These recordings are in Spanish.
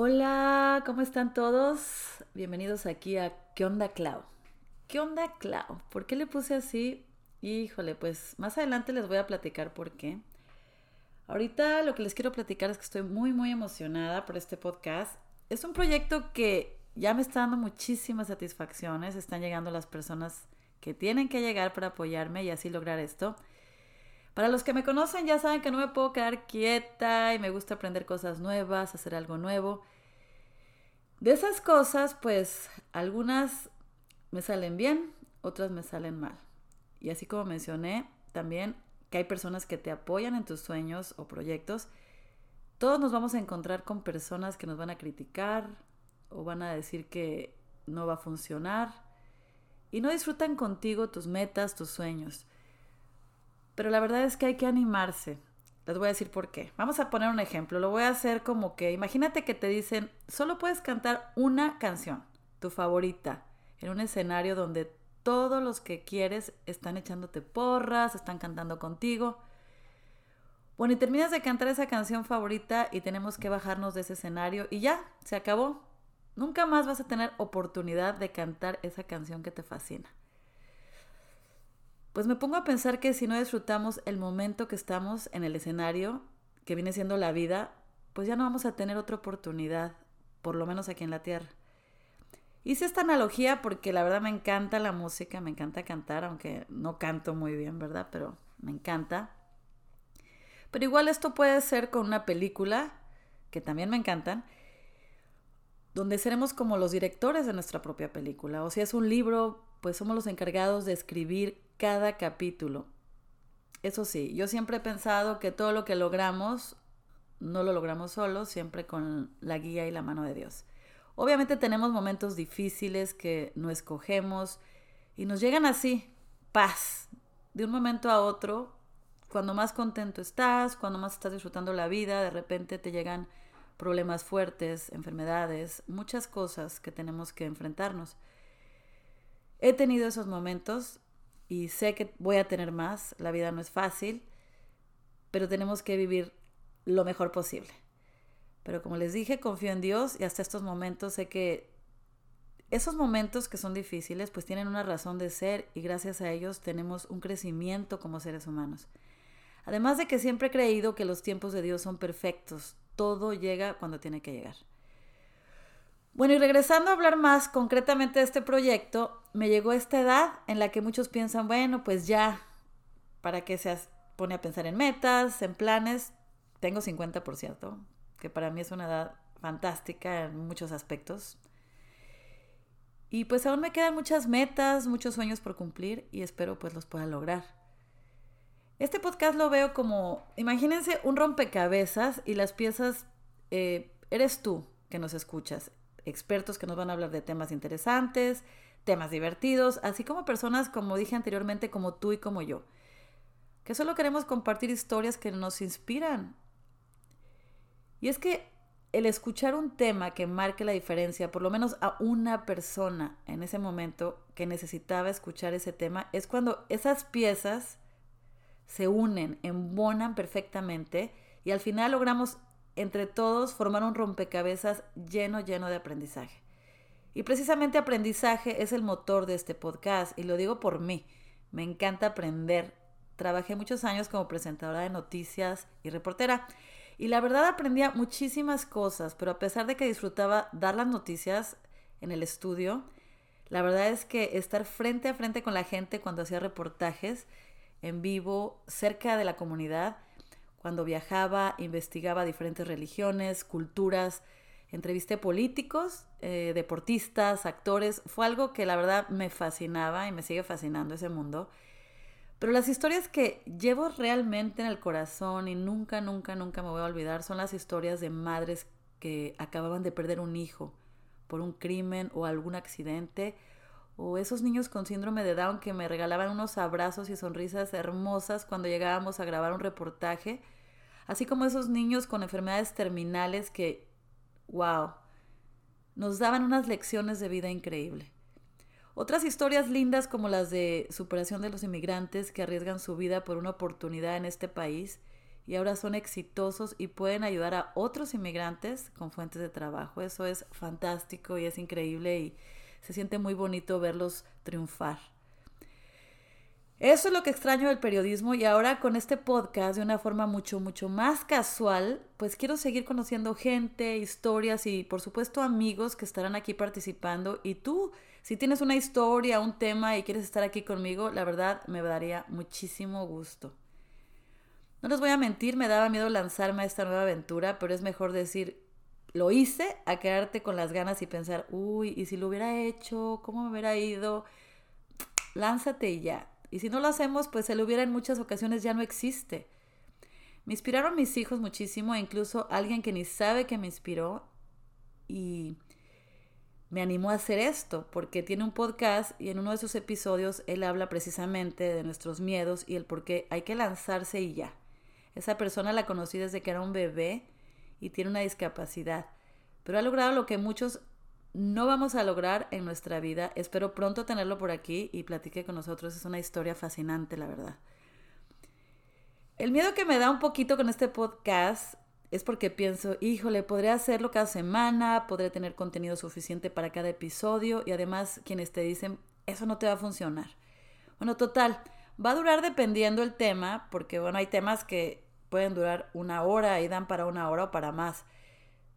Hola, ¿cómo están todos? Bienvenidos aquí a ¿Qué onda Clau? ¿Qué onda Clau? ¿Por qué le puse así? Híjole, pues más adelante les voy a platicar por qué. Ahorita lo que les quiero platicar es que estoy muy, muy emocionada por este podcast. Es un proyecto que ya me está dando muchísimas satisfacciones. Están llegando las personas que tienen que llegar para apoyarme y así lograr esto. Para los que me conocen ya saben que no me puedo quedar quieta y me gusta aprender cosas nuevas, hacer algo nuevo. De esas cosas, pues algunas me salen bien, otras me salen mal. Y así como mencioné, también que hay personas que te apoyan en tus sueños o proyectos. Todos nos vamos a encontrar con personas que nos van a criticar o van a decir que no va a funcionar y no disfrutan contigo tus metas, tus sueños. Pero la verdad es que hay que animarse. Les voy a decir por qué. Vamos a poner un ejemplo. Lo voy a hacer como que, imagínate que te dicen, solo puedes cantar una canción, tu favorita, en un escenario donde todos los que quieres están echándote porras, están cantando contigo. Bueno, y terminas de cantar esa canción favorita y tenemos que bajarnos de ese escenario y ya, se acabó. Nunca más vas a tener oportunidad de cantar esa canción que te fascina pues me pongo a pensar que si no disfrutamos el momento que estamos en el escenario, que viene siendo la vida, pues ya no vamos a tener otra oportunidad, por lo menos aquí en la Tierra. Hice esta analogía porque la verdad me encanta la música, me encanta cantar, aunque no canto muy bien, ¿verdad? Pero me encanta. Pero igual esto puede ser con una película, que también me encantan, donde seremos como los directores de nuestra propia película. O si es un libro, pues somos los encargados de escribir cada capítulo. Eso sí, yo siempre he pensado que todo lo que logramos no lo logramos solos, siempre con la guía y la mano de Dios. Obviamente tenemos momentos difíciles que no escogemos y nos llegan así, paz, de un momento a otro, cuando más contento estás, cuando más estás disfrutando la vida, de repente te llegan problemas fuertes, enfermedades, muchas cosas que tenemos que enfrentarnos. He tenido esos momentos y sé que voy a tener más, la vida no es fácil, pero tenemos que vivir lo mejor posible. Pero como les dije, confío en Dios y hasta estos momentos sé que esos momentos que son difíciles pues tienen una razón de ser y gracias a ellos tenemos un crecimiento como seres humanos. Además de que siempre he creído que los tiempos de Dios son perfectos, todo llega cuando tiene que llegar. Bueno, y regresando a hablar más concretamente de este proyecto, me llegó esta edad en la que muchos piensan, bueno, pues ya, ¿para qué se pone a pensar en metas, en planes? Tengo 50, por cierto, que para mí es una edad fantástica en muchos aspectos. Y pues aún me quedan muchas metas, muchos sueños por cumplir y espero pues los pueda lograr. Este podcast lo veo como, imagínense un rompecabezas y las piezas eh, eres tú que nos escuchas expertos que nos van a hablar de temas interesantes, temas divertidos, así como personas, como dije anteriormente, como tú y como yo, que solo queremos compartir historias que nos inspiran. Y es que el escuchar un tema que marque la diferencia, por lo menos a una persona en ese momento que necesitaba escuchar ese tema, es cuando esas piezas se unen, embonan perfectamente y al final logramos entre todos formar un rompecabezas lleno, lleno de aprendizaje. Y precisamente aprendizaje es el motor de este podcast y lo digo por mí. Me encanta aprender. Trabajé muchos años como presentadora de noticias y reportera y la verdad aprendía muchísimas cosas, pero a pesar de que disfrutaba dar las noticias en el estudio, la verdad es que estar frente a frente con la gente cuando hacía reportajes en vivo, cerca de la comunidad, cuando viajaba, investigaba diferentes religiones, culturas, entrevisté políticos, eh, deportistas, actores. Fue algo que la verdad me fascinaba y me sigue fascinando ese mundo. Pero las historias que llevo realmente en el corazón y nunca, nunca, nunca me voy a olvidar son las historias de madres que acababan de perder un hijo por un crimen o algún accidente, o esos niños con síndrome de Down que me regalaban unos abrazos y sonrisas hermosas cuando llegábamos a grabar un reportaje, así como esos niños con enfermedades terminales que, wow, nos daban unas lecciones de vida increíble. Otras historias lindas como las de superación de los inmigrantes que arriesgan su vida por una oportunidad en este país y ahora son exitosos y pueden ayudar a otros inmigrantes con fuentes de trabajo. Eso es fantástico y es increíble y se siente muy bonito verlos triunfar. Eso es lo que extraño del periodismo y ahora con este podcast de una forma mucho, mucho más casual, pues quiero seguir conociendo gente, historias y por supuesto amigos que estarán aquí participando. Y tú, si tienes una historia, un tema y quieres estar aquí conmigo, la verdad me daría muchísimo gusto. No les voy a mentir, me daba miedo lanzarme a esta nueva aventura, pero es mejor decir, lo hice, a quedarte con las ganas y pensar, uy, ¿y si lo hubiera hecho? ¿Cómo me hubiera ido? Lánzate y ya y si no lo hacemos, pues el hubiera en muchas ocasiones ya no existe. Me inspiraron mis hijos muchísimo, e incluso alguien que ni sabe que me inspiró y me animó a hacer esto, porque tiene un podcast y en uno de sus episodios él habla precisamente de nuestros miedos y el por qué hay que lanzarse y ya. Esa persona la conocí desde que era un bebé y tiene una discapacidad, pero ha logrado lo que muchos no vamos a lograr en nuestra vida. Espero pronto tenerlo por aquí y platique con nosotros. Es una historia fascinante, la verdad. El miedo que me da un poquito con este podcast es porque pienso, híjole, podré hacerlo cada semana, podré tener contenido suficiente para cada episodio y además quienes te dicen, eso no te va a funcionar. Bueno, total, va a durar dependiendo el tema, porque bueno, hay temas que pueden durar una hora y dan para una hora o para más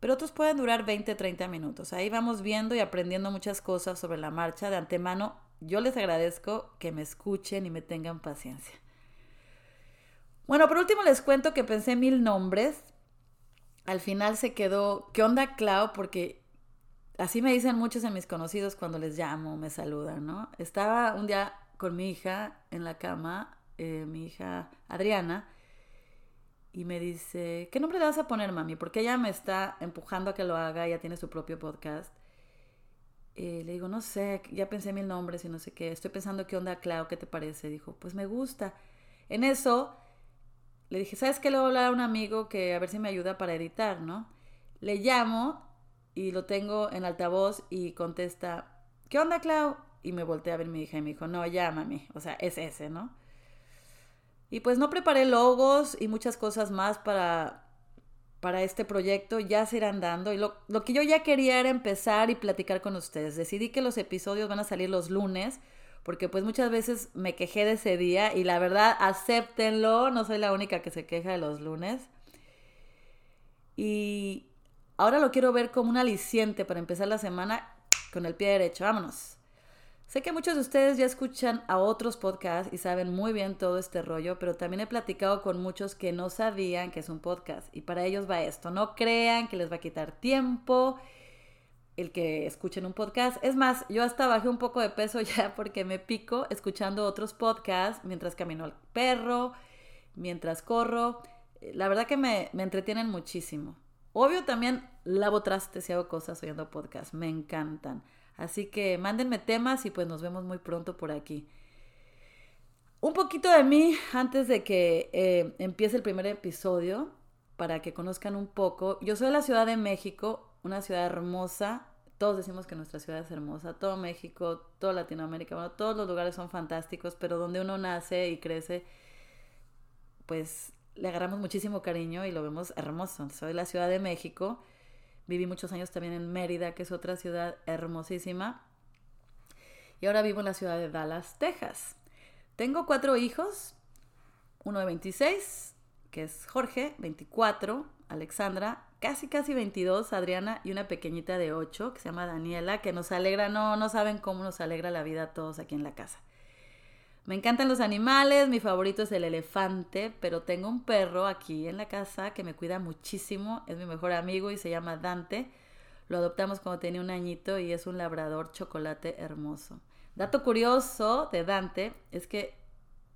pero otros pueden durar 20, 30 minutos. Ahí vamos viendo y aprendiendo muchas cosas sobre la marcha. De antemano, yo les agradezco que me escuchen y me tengan paciencia. Bueno, por último les cuento que pensé mil nombres. Al final se quedó, ¿qué onda Clau? Porque así me dicen muchos de mis conocidos cuando les llamo, me saludan, ¿no? Estaba un día con mi hija en la cama, eh, mi hija Adriana, y me dice, ¿qué nombre le vas a poner, mami? Porque ella me está empujando a que lo haga, ella tiene su propio podcast. le digo, no sé, ya pensé mil nombres y no sé qué. Estoy pensando qué onda, Clau, ¿qué te parece? Dijo, pues me gusta. En eso le dije, ¿sabes qué? Le voy a hablar a un amigo que a ver si me ayuda para editar, ¿no? Le llamo y lo tengo en altavoz y contesta, ¿qué onda, Clau? Y me volteé a ver mi hija y me dijo, no, ya, mami. O sea, es ese, ¿no? Y pues no preparé logos y muchas cosas más para, para este proyecto, ya se irán dando. Y lo, lo, que yo ya quería era empezar y platicar con ustedes. Decidí que los episodios van a salir los lunes, porque pues muchas veces me quejé de ese día y la verdad, acéptenlo, no soy la única que se queja de los lunes. Y ahora lo quiero ver como un aliciente para empezar la semana con el pie derecho. Vámonos. Sé que muchos de ustedes ya escuchan a otros podcasts y saben muy bien todo este rollo, pero también he platicado con muchos que no sabían que es un podcast y para ellos va esto. No crean que les va a quitar tiempo el que escuchen un podcast. Es más, yo hasta bajé un poco de peso ya porque me pico escuchando otros podcasts mientras camino al perro, mientras corro. La verdad que me, me entretienen muchísimo. Obvio también lavo trastes y hago cosas oyendo podcasts. Me encantan. Así que mándenme temas y pues nos vemos muy pronto por aquí. Un poquito de mí antes de que eh, empiece el primer episodio, para que conozcan un poco. Yo soy de la Ciudad de México, una ciudad hermosa. Todos decimos que nuestra ciudad es hermosa. Todo México, toda Latinoamérica, bueno, todos los lugares son fantásticos, pero donde uno nace y crece, pues le agarramos muchísimo cariño y lo vemos hermoso. Soy de la Ciudad de México Viví muchos años también en Mérida, que es otra ciudad hermosísima. Y ahora vivo en la ciudad de Dallas, Texas. Tengo cuatro hijos, uno de 26, que es Jorge, 24, Alexandra, casi casi 22, Adriana, y una pequeñita de 8 que se llama Daniela, que nos alegra, no, no saben cómo nos alegra la vida a todos aquí en la casa. Me encantan los animales, mi favorito es el elefante, pero tengo un perro aquí en la casa que me cuida muchísimo, es mi mejor amigo y se llama Dante. Lo adoptamos cuando tenía un añito y es un labrador chocolate hermoso. Dato curioso de Dante es que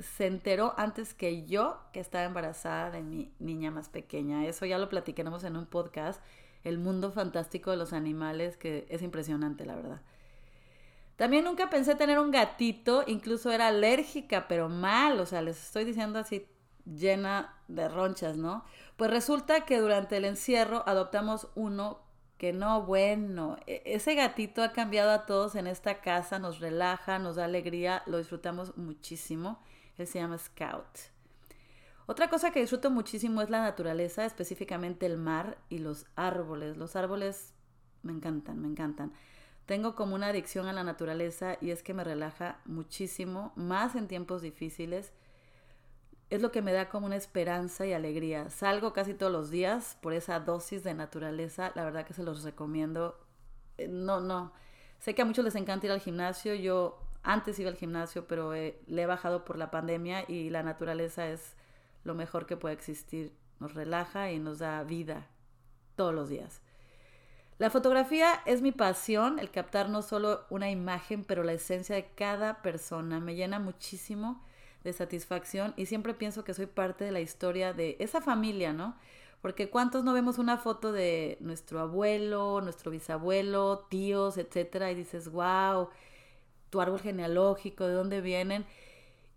se enteró antes que yo que estaba embarazada de mi niña más pequeña. Eso ya lo platicaremos en un podcast, El mundo fantástico de los animales, que es impresionante, la verdad. También nunca pensé tener un gatito, incluso era alérgica, pero mal, o sea, les estoy diciendo así llena de ronchas, ¿no? Pues resulta que durante el encierro adoptamos uno que no, bueno, e-, ese gatito ha cambiado a todos en esta casa, nos relaja, nos da alegría, lo disfrutamos muchísimo. Él se llama Scout. Otra cosa que disfruto muchísimo es la naturaleza, específicamente el mar y los árboles. Los árboles me encantan, me encantan. Tengo como una adicción a la naturaleza y es que me relaja muchísimo, más en tiempos difíciles. Es lo que me da como una esperanza y alegría. Salgo casi todos los días por esa dosis de naturaleza. La verdad que se los recomiendo. Eh, no, no. Sé que a muchos les encanta ir al gimnasio. Yo antes iba al gimnasio, pero le he bajado por la pandemia y la naturaleza es lo mejor que puede existir. Nos relaja y nos da vida todos los días. La fotografía es mi pasión, el captar no solo una imagen, pero la esencia de cada persona. Me llena muchísimo de satisfacción y siempre pienso que soy parte de la historia de esa familia, ¿no? Porque cuántos no vemos una foto de nuestro abuelo, nuestro bisabuelo, tíos, etcétera, y dices, wow, tu árbol genealógico, de dónde vienen.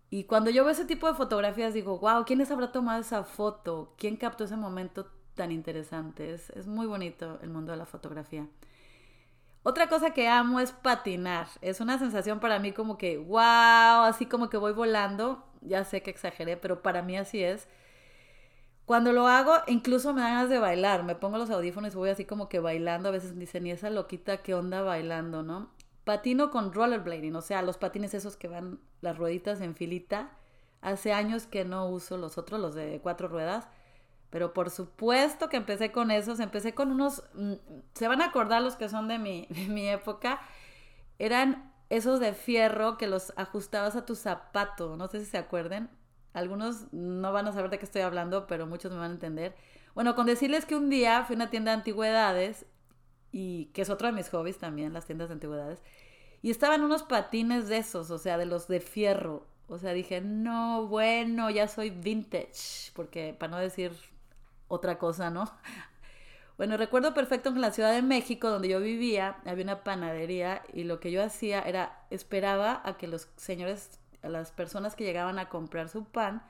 Y cuando yo veo ese tipo de fotografías digo, wow, ¿quiénes habrá tomado esa foto? ¿Quién captó ese momento tan interesante. Es, muy bonito el mundo de la fotografía. Otra cosa que amo es patinar. Es una sensación para mí como que, wow, así como que voy volando. Ya sé que exageré, pero para mí así es. Cuando lo hago, incluso me dan ganas de bailar. Me pongo los audífonos y voy así como que bailando. A veces dicen, ¿y esa loquita qué onda bailando, no? Patino con rollerblading, o sea, los patines esos que van las rueditas en filita. Hace años que no uso los otros, los de cuatro ruedas pero por supuesto que empecé con esos, empecé con unos, mm, se van a acordar los que son de mi, mi época, eran esos de fierro que los ajustabas a tu zapato, no sé si se acuerden, algunos no van a saber de qué estoy hablando, pero muchos me van a entender. Bueno, con decirles que un día fui a una tienda de antigüedades, y que es otro de mis hobbies también, las tiendas de antigüedades, y estaban unos patines de esos, o sea, de los de fierro. O sea, dije, no, bueno, ya soy vintage, porque para no decir otra cosa, ¿no? Bueno, recuerdo perfecto que en la Ciudad de México, donde yo vivía, había una panadería y lo que yo hacía era esperaba a que los señores, a las personas que llegaban a comprar su pan,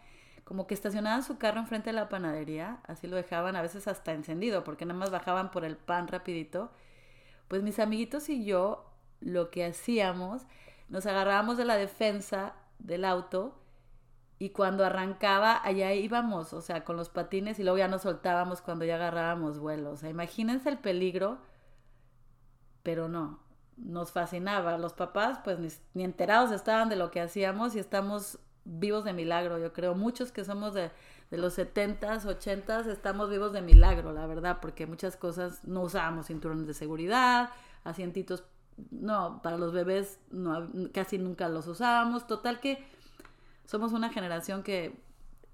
como que estacionaban su carro enfrente de la panadería, así lo dejaban a veces hasta encendido, porque nada más bajaban por el pan rapidito. Pues mis amiguitos y yo lo que hacíamos, nos agarrábamos de la defensa del auto y cuando arrancaba, allá íbamos, o sea, con los patines y luego ya nos soltábamos cuando ya agarrábamos vuelo. O sea, imagínense el peligro, pero no, nos fascinaba. Los papás, pues ni, enterados estaban de lo que hacíamos y estamos vivos de milagro, yo creo. Muchos que somos de, de los 70s, 80s, estamos vivos de milagro, la verdad, porque muchas cosas no usábamos cinturones de seguridad, asientitos, no, para los bebés casi nunca los usábamos. Total que somos una generación que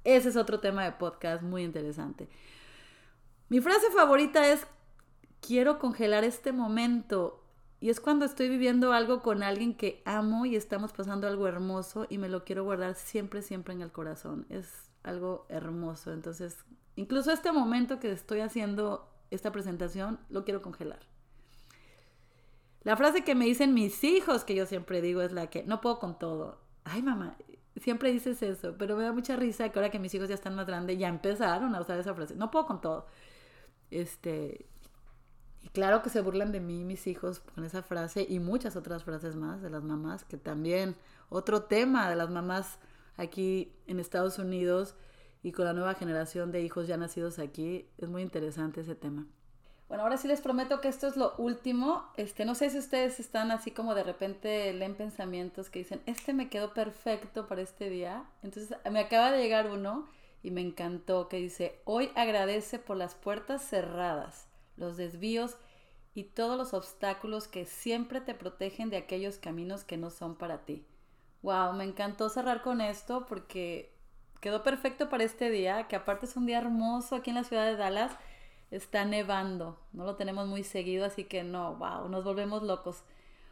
ese es otro tema de podcast muy interesante. Mi frase favorita es, quiero congelar este momento. Y es cuando estoy viviendo algo con alguien que amo y estamos pasando algo hermoso y me lo quiero guardar siempre, siempre en el corazón. Es algo hermoso. Entonces, incluso este momento que estoy haciendo esta presentación, lo quiero congelar. La frase que me dicen mis hijos, que yo siempre digo, es la que no puedo con todo. Ay, mamá, siempre dices eso, pero me da mucha risa que ahora que mis hijos ya están más grandes, ya empezaron a usar esa frase. No puedo con todo. Este, y claro que se burlan de mí mis hijos con esa frase y muchas otras frases más de las mamás, que también otro tema de las mamás aquí en Estados Unidos y con la nueva generación de hijos ya nacidos aquí, es muy interesante ese tema. Bueno, ahora sí les prometo que esto es lo último. Este, no sé si ustedes están así como de repente leen pensamientos que dicen, este me quedó perfecto para este día. Entonces me acaba de llegar uno y me encantó que dice, hoy agradece por las puertas cerradas, los desvíos y todos los obstáculos que siempre te protegen de aquellos caminos que no son para ti. Wow, me encantó cerrar con esto porque quedó perfecto para este día, que aparte es un día hermoso aquí en la ciudad de Dallas está nevando. No lo tenemos muy seguido, así que no, wow, nos volvemos locos.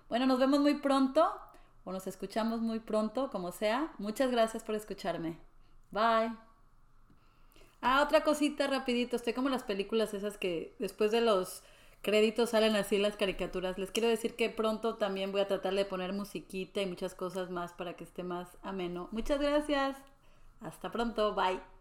Bueno, nos vemos muy pronto o nos escuchamos muy pronto, como sea. Muchas gracias por escucharme. Bye. Ah, otra cosita rapidito. Estoy como las películas esas que después de los créditos salen así las caricaturas. Les quiero decir que pronto también voy a tratar de poner musiquita y muchas cosas más para que esté más ameno. Muchas gracias. Hasta pronto. Bye.